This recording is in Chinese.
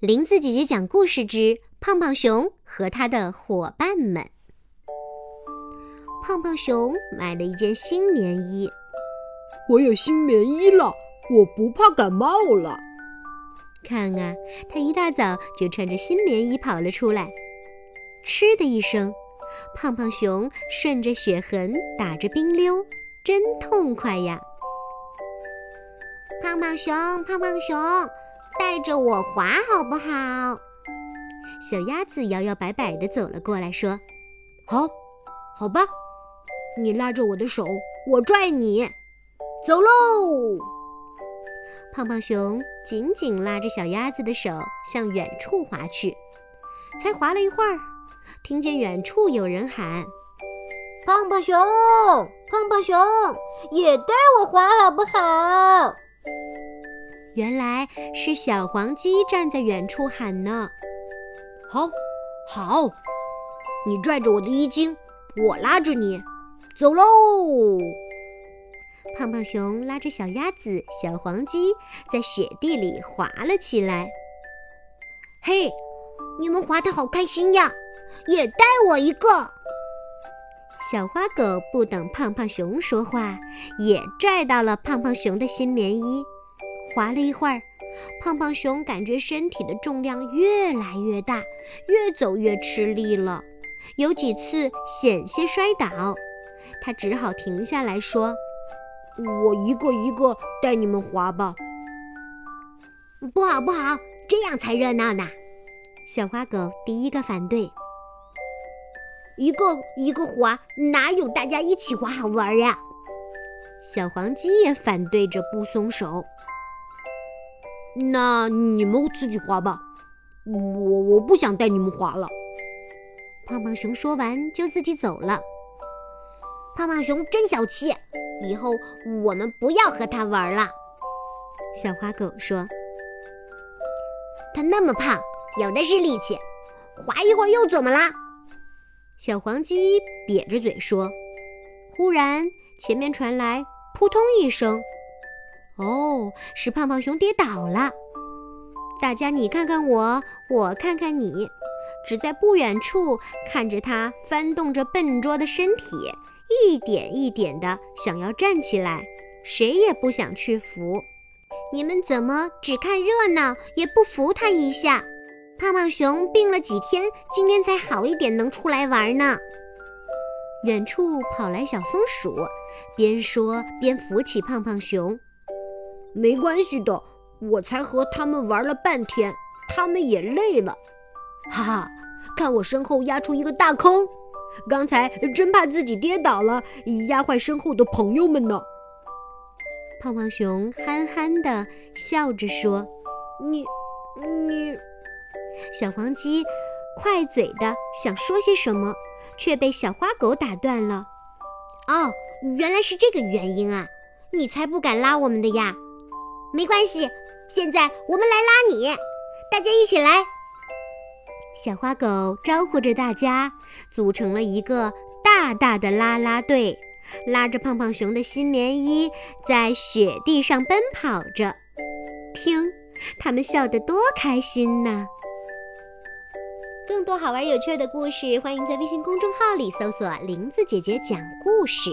林子姐姐讲故事之胖胖熊和他的伙伴们。胖胖熊买了一件新棉衣，我有新棉衣了，我不怕感冒了。看啊，他一大早就穿着新棉衣跑了出来。嗤的一声，胖胖熊顺着血痕打着冰溜，真痛快呀！胖胖熊，胖胖熊。带着我滑好不好？小鸭子摇摇摆摆地走了过来，说：“好，好吧，你拉着我的手，我拽你，走喽！”胖胖熊紧紧拉着小鸭子的手向远处滑去。才滑了一会儿，听见远处有人喊：“胖胖熊，胖胖熊，也带我滑好不好？”原来是小黄鸡站在远处喊呢。好，好，你拽着我的衣襟，我拉着你，走喽！胖胖熊拉着小鸭子、小黄鸡在雪地里滑了起来。嘿，你们滑得好开心呀！也带我一个。小花狗不等胖胖熊说话，也拽到了胖胖熊的新棉衣。滑了一会儿，胖胖熊感觉身体的重量越来越大，越走越吃力了，有几次险些摔倒。他只好停下来说：“我一个一个带你们滑吧。”“不好，不好，这样才热闹呢。”小花狗第一个反对：“一个一个滑，哪有大家一起滑好玩呀？”小黄鸡也反对着，不松手。那你们自己滑吧，我我不想带你们滑了。胖胖熊说完就自己走了。胖胖熊真小气，以后我们不要和他玩了。小花狗说：“他那么胖，有的是力气，滑一会儿又怎么啦？”小黄鸡瘪着嘴说。忽然，前面传来扑通一声。哦，是胖胖熊跌倒了。大家你看看我，我看看你，只在不远处看着他翻动着笨拙的身体，一点一点的想要站起来，谁也不想去扶。你们怎么只看热闹，也不扶他一下？胖胖熊病了几天，今天才好一点，能出来玩呢。远处跑来小松鼠，边说边扶起胖胖熊。没关系的，我才和他们玩了半天，他们也累了。哈哈，看我身后压出一个大坑，刚才真怕自己跌倒了，压坏身后的朋友们呢。胖胖熊憨憨的笑着说：“你，你……”小黄鸡快嘴的想说些什么，却被小花狗打断了。哦，原来是这个原因啊！你才不敢拉我们的呀！没关系，现在我们来拉你，大家一起来。小花狗招呼着大家，组成了一个大大的啦啦队，拉着胖胖熊的新棉衣在雪地上奔跑着。听，他们笑得多开心呢！更多好玩有趣的故事，欢迎在微信公众号里搜索“林子姐姐讲故事”。